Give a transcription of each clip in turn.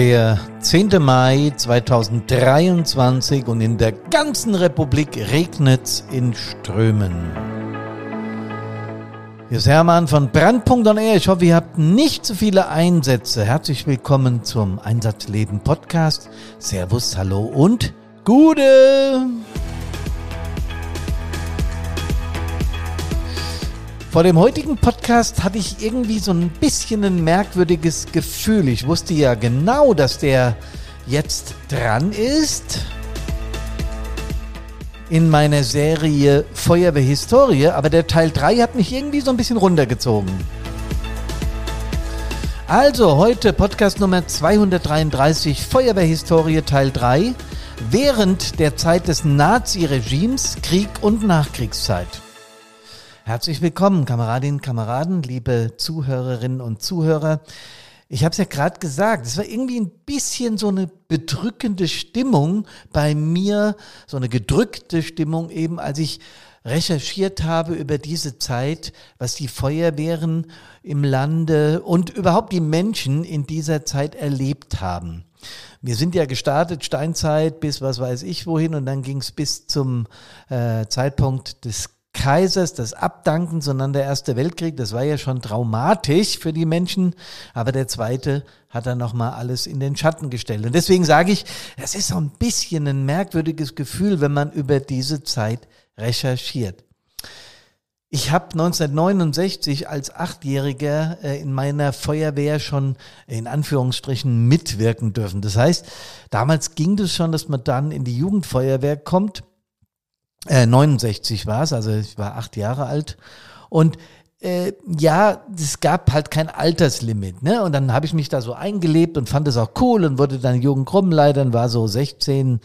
Der 10. Mai 2023 und in der ganzen Republik regnet's in Strömen. Hier ist Hermann von Brandpunkt on. Ich hoffe, ihr habt nicht zu viele Einsätze. Herzlich willkommen zum Einsatzleben Podcast. Servus, hallo und Gute! Vor dem heutigen Podcast hatte ich irgendwie so ein bisschen ein merkwürdiges Gefühl. Ich wusste ja genau, dass der jetzt dran ist in meiner Serie Feuerwehrhistorie, aber der Teil 3 hat mich irgendwie so ein bisschen runtergezogen. Also heute Podcast Nummer 233 Feuerwehrhistorie Teil 3 während der Zeit des Naziregimes, Krieg und Nachkriegszeit. Herzlich willkommen, Kameradinnen, Kameraden, liebe Zuhörerinnen und Zuhörer. Ich habe es ja gerade gesagt, es war irgendwie ein bisschen so eine bedrückende Stimmung bei mir, so eine gedrückte Stimmung eben, als ich recherchiert habe über diese Zeit, was die Feuerwehren im Lande und überhaupt die Menschen in dieser Zeit erlebt haben. Wir sind ja gestartet, Steinzeit bis was weiß ich wohin und dann ging es bis zum äh, Zeitpunkt des Kaisers, das Abdanken, sondern der Erste Weltkrieg, das war ja schon traumatisch für die Menschen, aber der Zweite hat dann nochmal alles in den Schatten gestellt. Und deswegen sage ich, es ist so ein bisschen ein merkwürdiges Gefühl, wenn man über diese Zeit recherchiert. Ich habe 1969 als Achtjähriger äh, in meiner Feuerwehr schon in Anführungsstrichen mitwirken dürfen. Das heißt, damals ging es schon, dass man dann in die Jugendfeuerwehr kommt äh, 69 war es, also ich war acht Jahre alt. Und äh, ja, es gab halt kein Alterslimit, ne? Und dann habe ich mich da so eingelebt und fand es auch cool und wurde dann Jugendgruppenleiter und war so 16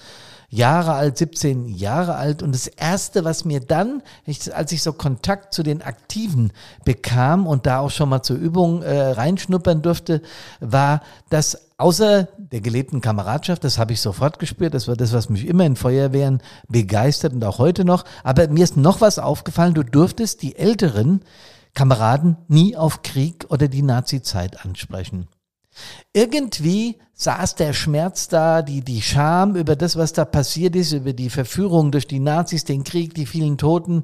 Jahre alt, 17 Jahre alt. Und das Erste, was mir dann, als ich so Kontakt zu den Aktiven bekam und da auch schon mal zur Übung äh, reinschnuppern durfte, war, dass außer der gelebten Kameradschaft, das habe ich sofort gespürt, das war das, was mich immer in Feuerwehren begeistert und auch heute noch. Aber mir ist noch was aufgefallen, du durftest die älteren Kameraden nie auf Krieg oder die Nazi-Zeit ansprechen. Irgendwie saß der Schmerz da, die, die Scham über das, was da passiert ist, über die Verführung durch die Nazis, den Krieg, die vielen Toten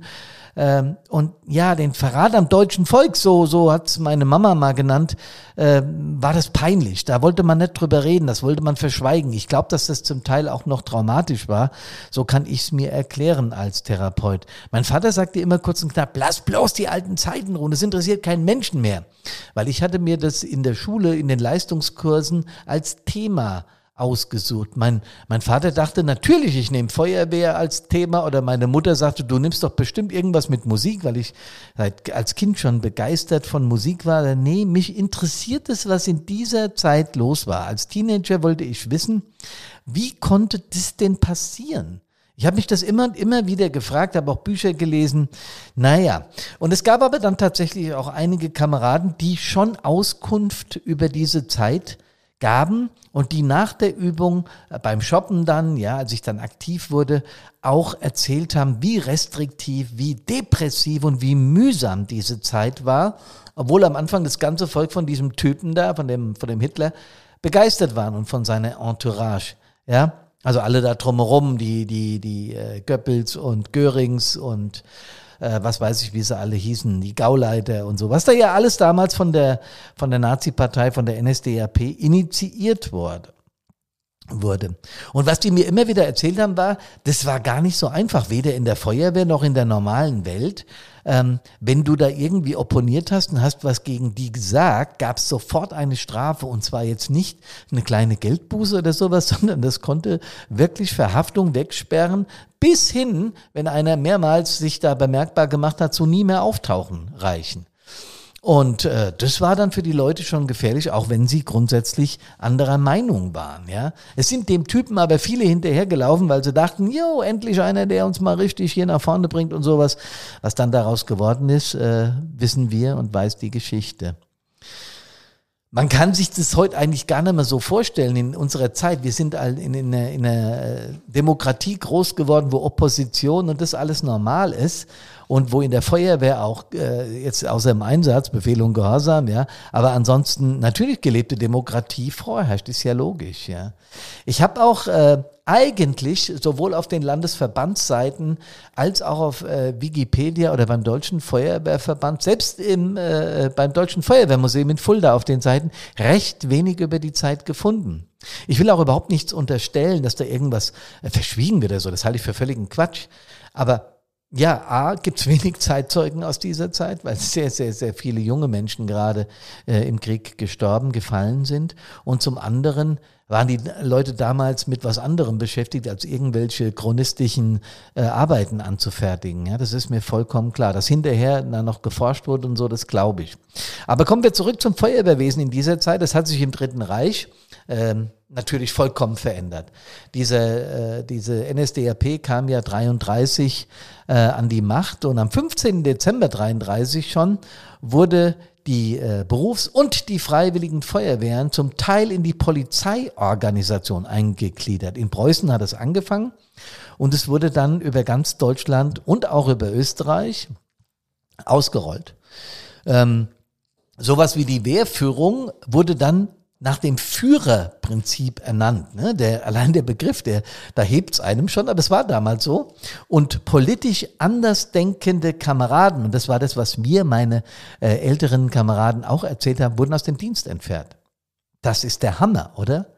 ähm, und ja, den Verrat am deutschen Volk, so, so hat's meine Mama mal genannt, äh, war das peinlich. Da wollte man nicht drüber reden, das wollte man verschweigen. Ich glaube, dass das zum Teil auch noch traumatisch war. So kann ich es mir erklären als Therapeut. Mein Vater sagte immer kurz und knapp, lass bloß die alten Zeiten ruhen, es interessiert keinen Menschen mehr. Weil ich hatte mir das in der Schule, in den Leistungskursen als Thema ausgesucht. Mein, mein Vater dachte natürlich, ich nehme Feuerwehr als Thema oder meine Mutter sagte, du nimmst doch bestimmt irgendwas mit Musik, weil ich halt als Kind schon begeistert von Musik war. Nee, mich interessiert es, was in dieser Zeit los war. Als Teenager wollte ich wissen, wie konnte das denn passieren? Ich habe mich das immer und immer wieder gefragt, habe auch Bücher gelesen. Naja, und es gab aber dann tatsächlich auch einige Kameraden, die schon Auskunft über diese Zeit gaben und die nach der Übung äh, beim Shoppen dann, ja, als ich dann aktiv wurde, auch erzählt haben, wie restriktiv, wie depressiv und wie mühsam diese Zeit war, obwohl am Anfang das ganze Volk von diesem Typen da, von dem, von dem Hitler, begeistert waren und von seiner Entourage, ja. Also alle da drumherum, die, die, die äh, Goebbels und Görings und äh, was weiß ich, wie sie alle hießen, die Gauleiter und so, was da ja alles damals von der, von der Nazi-Partei, von der NSDAP initiiert wurde wurde. Und was die mir immer wieder erzählt haben, war, das war gar nicht so einfach, weder in der Feuerwehr noch in der normalen Welt. Ähm, wenn du da irgendwie opponiert hast und hast was gegen die gesagt, gab es sofort eine Strafe und zwar jetzt nicht eine kleine Geldbuße oder sowas, sondern das konnte wirklich Verhaftung wegsperren, bis hin, wenn einer mehrmals sich da bemerkbar gemacht hat, zu nie mehr auftauchen reichen. Und äh, das war dann für die Leute schon gefährlich, auch wenn sie grundsätzlich anderer Meinung waren. Ja, es sind dem Typen aber viele hinterhergelaufen, weil sie dachten, jo, endlich einer, der uns mal richtig hier nach vorne bringt und sowas. Was dann daraus geworden ist, äh, wissen wir und weiß die Geschichte. Man kann sich das heute eigentlich gar nicht mehr so vorstellen in unserer Zeit. Wir sind in, in, in einer Demokratie groß geworden, wo Opposition und das alles normal ist. und wo in der Feuerwehr auch äh, jetzt außer im Einsatz, Befehl und Gehorsam, ja, aber ansonsten natürlich gelebte Demokratie vorherrscht, ist ja logisch, ja. Ich habe auch äh, eigentlich sowohl auf den Landesverbandsseiten als auch auf äh, Wikipedia oder beim Deutschen Feuerwehrverband, selbst im, äh, beim Deutschen Feuerwehrmuseum in Fulda auf den Seiten, recht wenig über die Zeit gefunden. Ich will auch überhaupt nichts unterstellen, dass da irgendwas äh, verschwiegen wird oder so. Das halte ich für völligen Quatsch. Aber ja, A, gibt es wenig Zeitzeugen aus dieser Zeit, weil sehr, sehr, sehr viele junge Menschen gerade äh, im Krieg gestorben, gefallen sind. Und zum anderen waren die Leute damals mit was anderem beschäftigt, als irgendwelche chronistischen äh, Arbeiten anzufertigen. Ja, das ist mir vollkommen klar. Dass hinterher na, noch geforscht wurde und so, das glaube ich. Aber kommen wir zurück zum Feuerwehrwesen in dieser Zeit. Das hat sich im Dritten Reich ähm, natürlich vollkommen verändert. Diese, äh, diese NSDAP kam ja 33 äh, an die Macht und am 15. Dezember 33 schon wurde die äh, Berufs- und die freiwilligen Feuerwehren zum Teil in die Polizeiorganisation eingegliedert. In Preußen hat es angefangen und es wurde dann über ganz Deutschland und auch über Österreich ausgerollt. Ähm, sowas wie die Wehrführung wurde dann nach dem Führerprinzip ernannt. Ne? Der, allein der Begriff, der, da hebt's einem schon, aber es war damals so. Und politisch andersdenkende Kameraden, und das war das, was mir meine äh, älteren Kameraden auch erzählt haben, wurden aus dem Dienst entfernt. Das ist der Hammer, oder?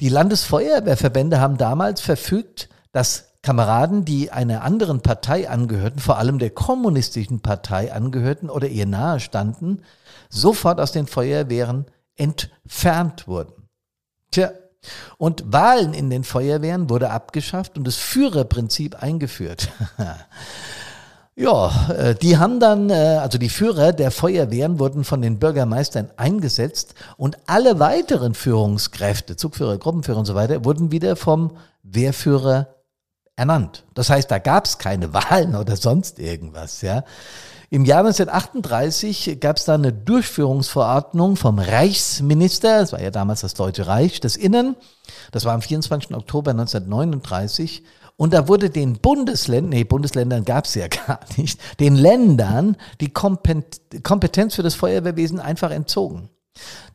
Die Landesfeuerwehrverbände haben damals verfügt, dass Kameraden, die einer anderen Partei angehörten, vor allem der kommunistischen Partei angehörten oder ihr nahe standen, sofort aus den Feuerwehren entfernt wurden. Tja, und Wahlen in den Feuerwehren wurde abgeschafft und das Führerprinzip eingeführt. ja, äh, die haben dann, äh, also die Führer der Feuerwehren wurden von den Bürgermeistern eingesetzt und alle weiteren Führungskräfte, Zugführer, Gruppenführer und so weiter, wurden wieder vom Wehrführer ernannt. Das heißt, da gab es keine Wahlen oder sonst irgendwas. Ja. Im Jahr 1938 gab es da eine Durchführungsverordnung vom Reichsminister, das war ja damals das Deutsche Reich des Innern, das war am 24. Oktober 1939, und da wurde den Bundesländern, nee, Bundesländern gab es ja gar nicht, den Ländern die Kompetenz für das Feuerwehrwesen einfach entzogen.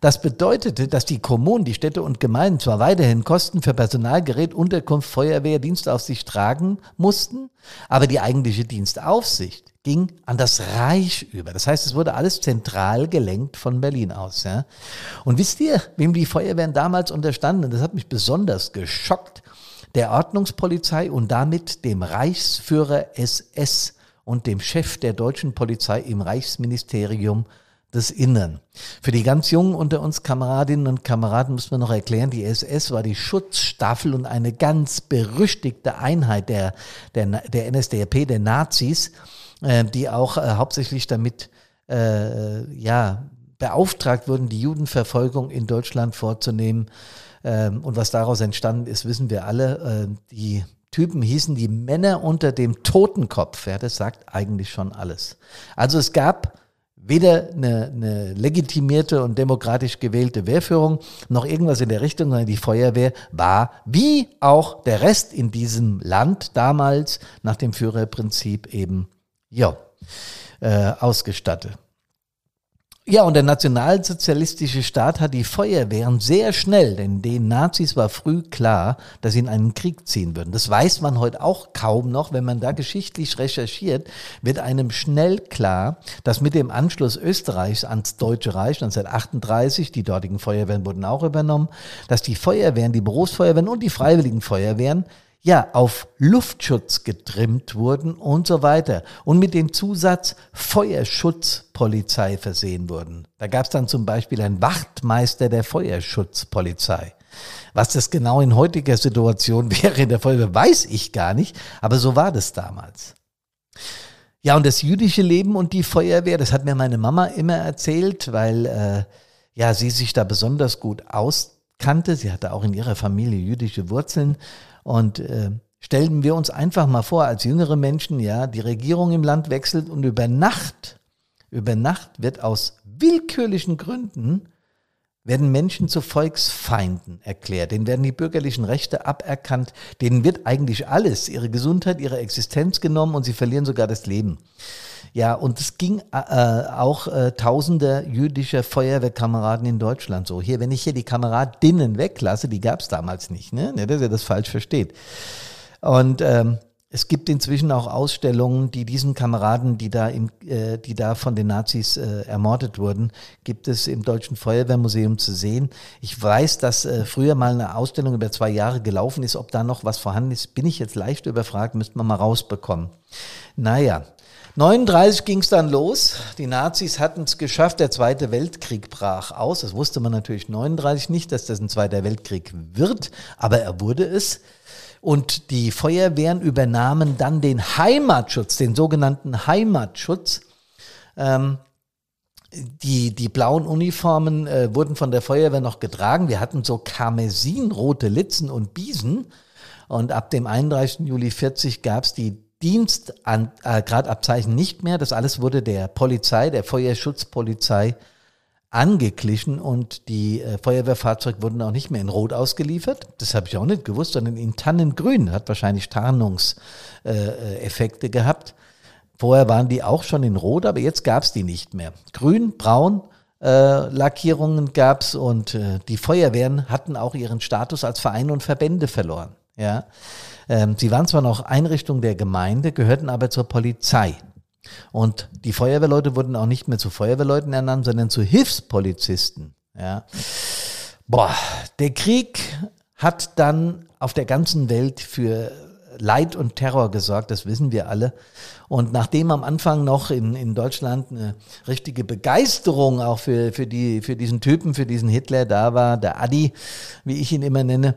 Das bedeutete, dass die Kommunen, die Städte und Gemeinden zwar weiterhin Kosten für Personalgerät, Unterkunft, Feuerwehr, Dienstaufsicht tragen mussten, aber die eigentliche Dienstaufsicht ging an das Reich über. Das heißt, es wurde alles zentral gelenkt von Berlin aus. Ja? Und wisst ihr, wem die Feuerwehren damals unterstanden? Das hat mich besonders geschockt. Der Ordnungspolizei und damit dem Reichsführer SS und dem Chef der deutschen Polizei im Reichsministerium des Innern. Für die ganz Jungen unter uns Kameradinnen und Kameraden muss man noch erklären, die SS war die Schutzstaffel und eine ganz berüchtigte Einheit der, der, der NSDAP, der Nazis, äh, die auch äh, hauptsächlich damit äh, ja, beauftragt wurden, die Judenverfolgung in Deutschland vorzunehmen. Ähm, und was daraus entstanden ist, wissen wir alle. Äh, die Typen hießen die Männer unter dem Totenkopf. Ja, das sagt eigentlich schon alles. Also es gab weder eine, eine legitimierte und demokratisch gewählte Wehrführung noch irgendwas in der Richtung, sondern die Feuerwehr war, wie auch der Rest in diesem Land damals nach dem Führerprinzip eben, ja, äh, ausgestattet. Ja, und der nationalsozialistische Staat hat die Feuerwehren sehr schnell, denn den Nazis war früh klar, dass sie in einen Krieg ziehen würden. Das weiß man heute auch kaum noch. Wenn man da geschichtlich recherchiert, wird einem schnell klar, dass mit dem Anschluss Österreichs ans Deutsche Reich 1938, die dortigen Feuerwehren wurden auch übernommen, dass die Feuerwehren, die Berufsfeuerwehren und die freiwilligen Feuerwehren ja, auf Luftschutz getrimmt wurden und so weiter und mit dem Zusatz Feuerschutzpolizei versehen wurden. Da gab es dann zum Beispiel einen Wachtmeister der Feuerschutzpolizei. Was das genau in heutiger Situation wäre in der Feuerwehr, weiß ich gar nicht, aber so war das damals. Ja, und das jüdische Leben und die Feuerwehr, das hat mir meine Mama immer erzählt, weil äh, ja sie sich da besonders gut auskannte. Sie hatte auch in ihrer Familie jüdische Wurzeln und äh, stellen wir uns einfach mal vor, als jüngere Menschen, ja, die Regierung im Land wechselt und über Nacht, über Nacht wird aus willkürlichen Gründen werden Menschen zu Volksfeinden erklärt, denen werden die bürgerlichen Rechte aberkannt, denen wird eigentlich alles, ihre Gesundheit, ihre Existenz genommen und sie verlieren sogar das Leben. Ja, und es ging äh, auch äh, tausende jüdischer Feuerwehrkameraden in Deutschland so. Hier, wenn ich hier die Kameradinnen weglasse, die gab es damals nicht, ne? Nicht, dass ihr das falsch versteht. Und ähm, es gibt inzwischen auch Ausstellungen, die diesen Kameraden, die da, im, äh, die da von den Nazis äh, ermordet wurden, gibt es im Deutschen Feuerwehrmuseum zu sehen. Ich weiß, dass äh, früher mal eine Ausstellung über zwei Jahre gelaufen ist. Ob da noch was vorhanden ist, bin ich jetzt leicht überfragt, müsste man mal rausbekommen. Naja, 39 ging es dann los. Die Nazis hatten es geschafft. Der Zweite Weltkrieg brach aus. Das wusste man natürlich 39 nicht, dass das ein Zweiter Weltkrieg wird, aber er wurde es. Und die Feuerwehren übernahmen dann den Heimatschutz, den sogenannten Heimatschutz. Ähm, die, die blauen Uniformen äh, wurden von der Feuerwehr noch getragen. Wir hatten so karmesinrote Litzen und Biesen. Und ab dem 31. Juli 40 gab es die Dienstgradabzeichen äh, nicht mehr. Das alles wurde der Polizei, der Feuerschutzpolizei angeglichen und die äh, Feuerwehrfahrzeuge wurden auch nicht mehr in Rot ausgeliefert. Das habe ich auch nicht gewusst, sondern in Tannengrün. Hat wahrscheinlich Tarnungseffekte äh, gehabt. Vorher waren die auch schon in Rot, aber jetzt gab es die nicht mehr. Grün, Braun, äh, Lackierungen gab es und äh, die Feuerwehren hatten auch ihren Status als Vereine und Verbände verloren. Ja, ähm, sie waren zwar noch Einrichtung der Gemeinde, gehörten aber zur Polizei. Und die Feuerwehrleute wurden auch nicht mehr zu Feuerwehrleuten ernannt, sondern zu Hilfspolizisten. Ja. Boah, der Krieg hat dann auf der ganzen Welt für Leid und Terror gesorgt, das wissen wir alle. Und nachdem am Anfang noch in, in Deutschland eine richtige Begeisterung auch für, für, die, für diesen Typen, für diesen Hitler da war, der Adi, wie ich ihn immer nenne,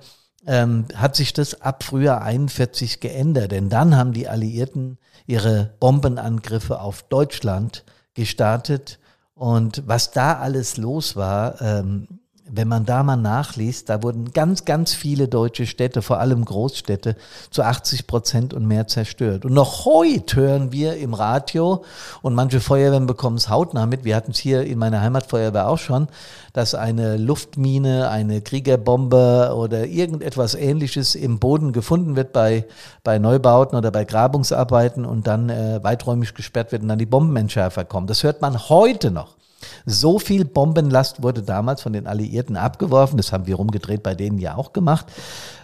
ähm, hat sich das ab Frühjahr 41 geändert. Denn dann haben die Alliierten ihre Bombenangriffe auf Deutschland gestartet. Und was da alles los war, ähm, wenn man da mal nachliest, da wurden ganz, ganz viele deutsche Städte, vor allem Großstädte, zu 80 Prozent und mehr zerstört. Und noch heute hören wir im Radio, und manche Feuerwehren bekommen es hautnah mit, wir hatten es hier in meiner Heimatfeuerwehr auch schon, dass eine Luftmine, eine Kriegerbombe oder irgendetwas ähnliches im Boden gefunden wird bei, bei Neubauten oder bei Grabungsarbeiten und dann äh, weiträumig gesperrt wird und dann die Bombenentschärfer kommen. Das hört man heute noch. So viel Bombenlast wurde damals von den Alliierten abgeworfen. Das haben wir rumgedreht bei denen ja auch gemacht.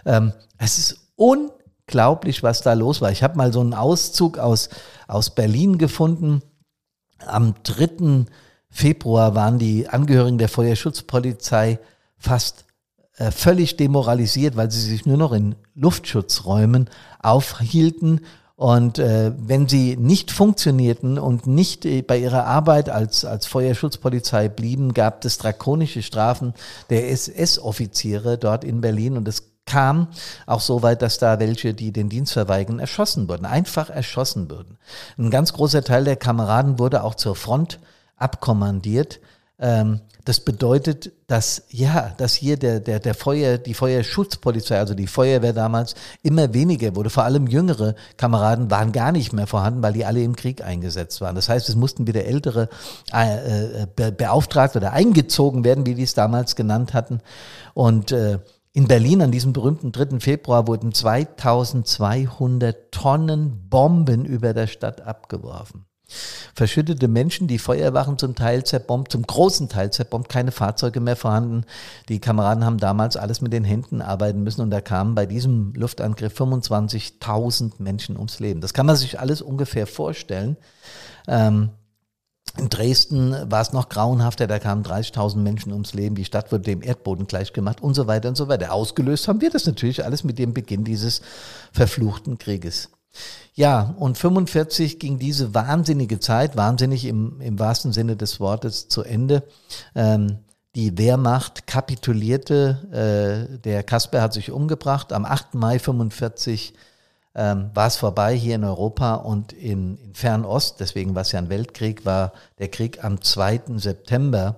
Ähm, es ist unglaublich, was da los war. Ich habe mal so einen Auszug aus, aus Berlin gefunden. Am 3. Februar waren die Angehörigen der Feuerschutzpolizei fast äh, völlig demoralisiert, weil sie sich nur noch in Luftschutzräumen aufhielten und äh, wenn sie nicht funktionierten und nicht äh, bei ihrer Arbeit als, als Feuerschutzpolizei blieben, gab es drakonische Strafen der SS-Offiziere dort in Berlin und es kam auch so weit, dass da welche, die den Dienst verweigern, erschossen wurden, einfach erschossen wurden. Ein ganz großer Teil der Kameraden wurde auch zur Front abkommandiert. Ähm, das bedeutet, dass ja, dass hier der der der Feuer die Feuerschutzpolizei, also die Feuerwehr damals immer weniger wurde. Vor allem jüngere Kameraden waren gar nicht mehr vorhanden, weil die alle im Krieg eingesetzt waren. Das heißt, es mussten wieder ältere äh, äh be beauftragt oder eingezogen werden, wie die es damals genannt hatten. Und äh, in Berlin an diesem berühmten 3. Februar wurden 2200 Tonnen Bomben über der Stadt abgeworfen. Verschüttete Menschen, die Feuerwachen zum Teil zerbombt, zum großen Teil zerbombt, keine Fahrzeuge mehr vorhanden. Die Kameraden haben damals alles mit den Händen arbeiten müssen und da kamen bei diesem Luftangriff 25.000 Menschen ums Leben. Das kann man sich alles ungefähr vorstellen. Ähm, in Dresden war es noch grauenhafter, da kamen 30.000 Menschen ums Leben, die Stadt wurde dem Erdboden gleichgemacht und so weiter und so weiter. Ausgelöst haben wir das natürlich alles mit dem Beginn dieses verfluchten Krieges. Ja, und 45 ging diese wahnsinnige Zeit, wahnsinnig im, im wahrsten Sinne des Wortes, zu Ende. Ähm, die Wehrmacht kapitulierte, äh, der Kasper hat sich umgebracht. Am 8. Mai 45 ähm, war es vorbei hier in Europa und in, in Fernost, deswegen war es ja ein Weltkrieg, war der Krieg am 2. September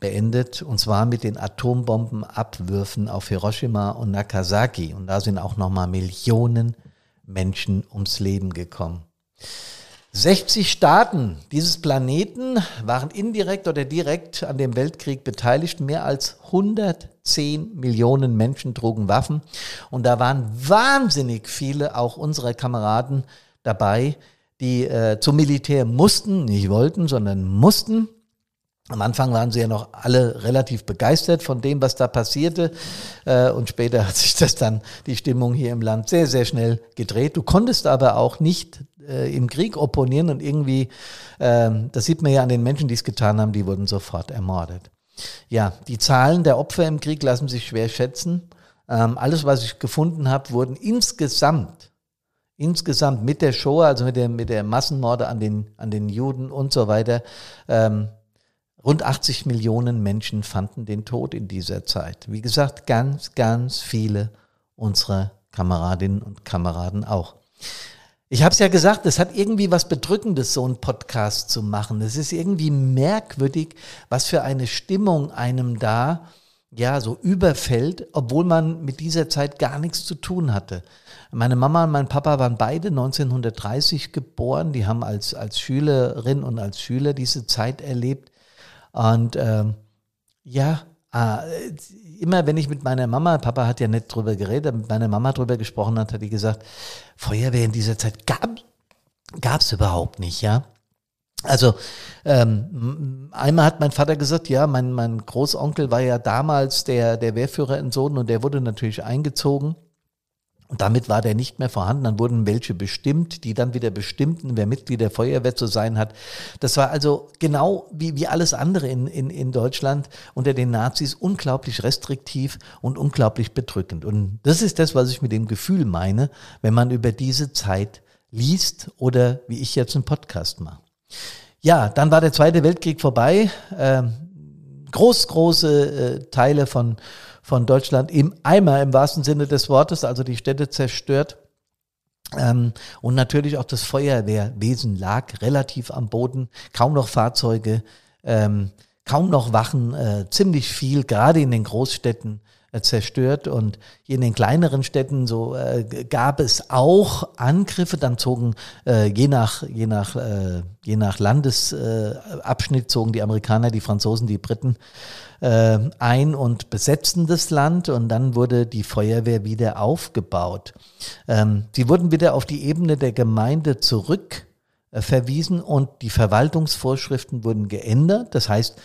beendet, und zwar mit den Atombombenabwürfen auf Hiroshima und Nagasaki. Und da sind auch nochmal Millionen Menschen ums Leben gekommen. 60 Staaten dieses Planeten waren indirekt oder direkt an dem Weltkrieg beteiligt. Mehr als 110 Millionen Menschen trugen Waffen. Und da waren wahnsinnig viele auch unserer Kameraden dabei, die äh, zum Militär mussten, nicht wollten, sondern mussten. Am Anfang waren sie ja noch alle relativ begeistert von dem, was da passierte. Äh, und später hat sich das dann, die Stimmung hier im Land sehr, sehr schnell gedreht. Du konntest aber auch nicht äh, im Krieg opponieren und irgendwie, äh, das sieht man ja an den Menschen, die es getan haben, die wurden sofort ermordet. Ja, die Zahlen der Opfer im Krieg lassen sich schwer schätzen. Ähm, alles, was ich gefunden habe, wurden insgesamt insgesamt mit der Shoah, also mit der, mit der Massenmorde an den, an den Juden und so weiter, ähm, Rund 80 Millionen Menschen fanden den Tod in dieser Zeit. Wie gesagt, ganz, ganz viele unserer Kameradinnen und Kameraden auch. Ich habe es ja gesagt, es hat irgendwie was Bedrückendes, so einen Podcast zu machen. Es ist irgendwie merkwürdig, was für eine Stimmung einem da ja so überfällt, obwohl man mit dieser Zeit gar nichts zu tun hatte. Meine Mama und mein Papa waren beide 1930 geboren. Die haben als, als Schülerin und als Schüler diese Zeit erlebt. Und ähm, ja, äh, immer wenn ich mit meiner Mama, Papa hat ja nicht drüber geredet, mit meiner Mama drüber gesprochen hat, hat die gesagt, Feuerwehr in dieser Zeit gab es überhaupt nicht, ja. Also ähm, einmal hat mein Vater gesagt, ja, mein, mein Großonkel war ja damals der, der Wehrführer in Sohn und der wurde natürlich eingezogen. Und damit war der nicht mehr vorhanden. Dann wurden welche bestimmt, die dann wieder bestimmten, wer Mitglied der Feuerwehr zu sein hat. Das war also genau wie, wie alles andere in, in, in Deutschland unter den Nazis unglaublich restriktiv und unglaublich bedrückend. Und das ist das, was ich mit dem Gefühl meine, wenn man über diese Zeit liest oder wie ich jetzt einen Podcast mache. Ja, dann war der Zweite Weltkrieg vorbei. Ähm, groß, große äh, Teile von von Deutschland im Eimer im wahrsten Sinne des Wortes, also die Städte zerstört. Ähm, und natürlich auch das Feuerwehrwesen lag relativ am Boden, kaum noch Fahrzeuge, ähm, kaum noch Wachen, äh, ziemlich viel, gerade in den Großstädten zerstört und hier in den kleineren Städten so äh, gab es auch Angriffe, dann zogen äh, je nach je nach äh, je nach Landesabschnitt zogen die Amerikaner, die Franzosen, die Briten äh, ein und besetzten das Land und dann wurde die Feuerwehr wieder aufgebaut. Ähm, sie wurden wieder auf die Ebene der Gemeinde zurück äh, verwiesen und die Verwaltungsvorschriften wurden geändert. Das heißt,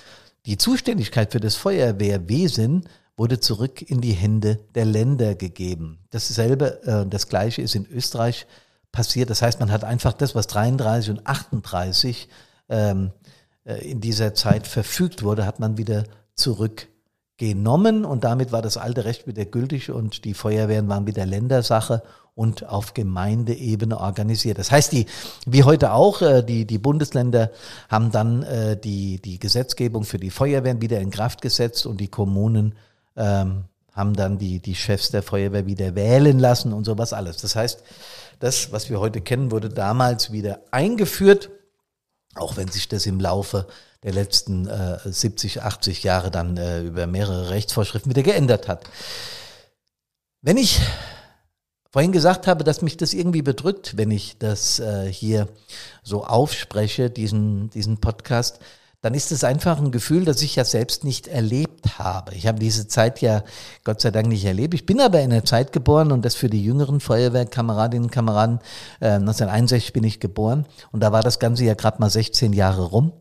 die Zuständigkeit für das Feuerwehrwesen wurde zurück in die Hände der Länder gegeben. Dasselbe, äh, das Gleiche ist in Österreich passiert. Das heißt, man hat einfach das, was 33 und 38 ähm, äh, in dieser Zeit verfügt wurde, hat man wieder zurückgenommen und damit war das alte Recht wieder gültig und die Feuerwehren waren wieder Ländersache und auf Gemeindeebene organisiert. Das heißt, die, wie heute auch, äh, die, die Bundesländer haben dann äh, die, die Gesetzgebung für die Feuerwehren wieder in Kraft gesetzt und die Kommunen ähm, haben dann die, die Chefs der Feuerwehr wieder wählen lassen und sowas alles. Das heißt, das, was wir heute kennen, wurde damals wieder eingeführt, auch wenn sich das im Laufe der letzten äh, 70, 80 Jahre dann äh, über mehrere Rechtsvorschriften wieder geändert hat. Wenn ich vorhin gesagt habe, dass mich das irgendwie bedrückt, wenn ich das äh, hier so aufspreche, diesen, diesen Podcast, dann ist es einfach ein Gefühl, das ich ja selbst nicht erlebt habe. Ich habe diese Zeit ja Gott sei Dank nicht erlebt. Ich bin aber in einer Zeit geboren und das für die jüngeren Feuerwehrkameradinnen und Kameraden, äh, 1961 bin ich geboren und da war das Ganze ja gerade mal 16 Jahre rum.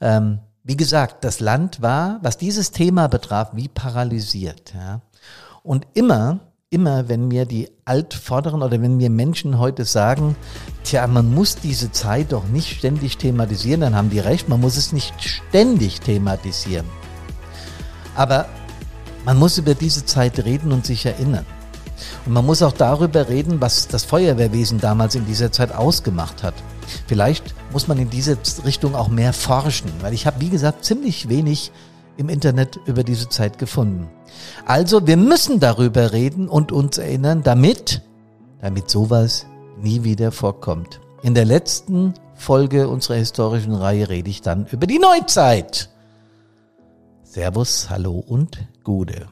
Ähm, wie gesagt, das Land war, was dieses Thema betraf, wie paralysiert. Ja? Und immer immer, wenn mir die Altvorderen oder wenn mir Menschen heute sagen, tja, man muss diese Zeit doch nicht ständig thematisieren, dann haben die recht, man muss es nicht ständig thematisieren. Aber man muss über diese Zeit reden und sich erinnern. Und man muss auch darüber reden, was das Feuerwehrwesen damals in dieser Zeit ausgemacht hat. Vielleicht muss man in diese Richtung auch mehr forschen, weil ich habe, wie gesagt, ziemlich wenig im Internet über diese Zeit gefunden. Also wir müssen darüber reden und uns erinnern, damit, damit sowas nie wieder vorkommt. In der letzten Folge unserer historischen Reihe rede ich dann über die Neuzeit. Servus, hallo und Gude.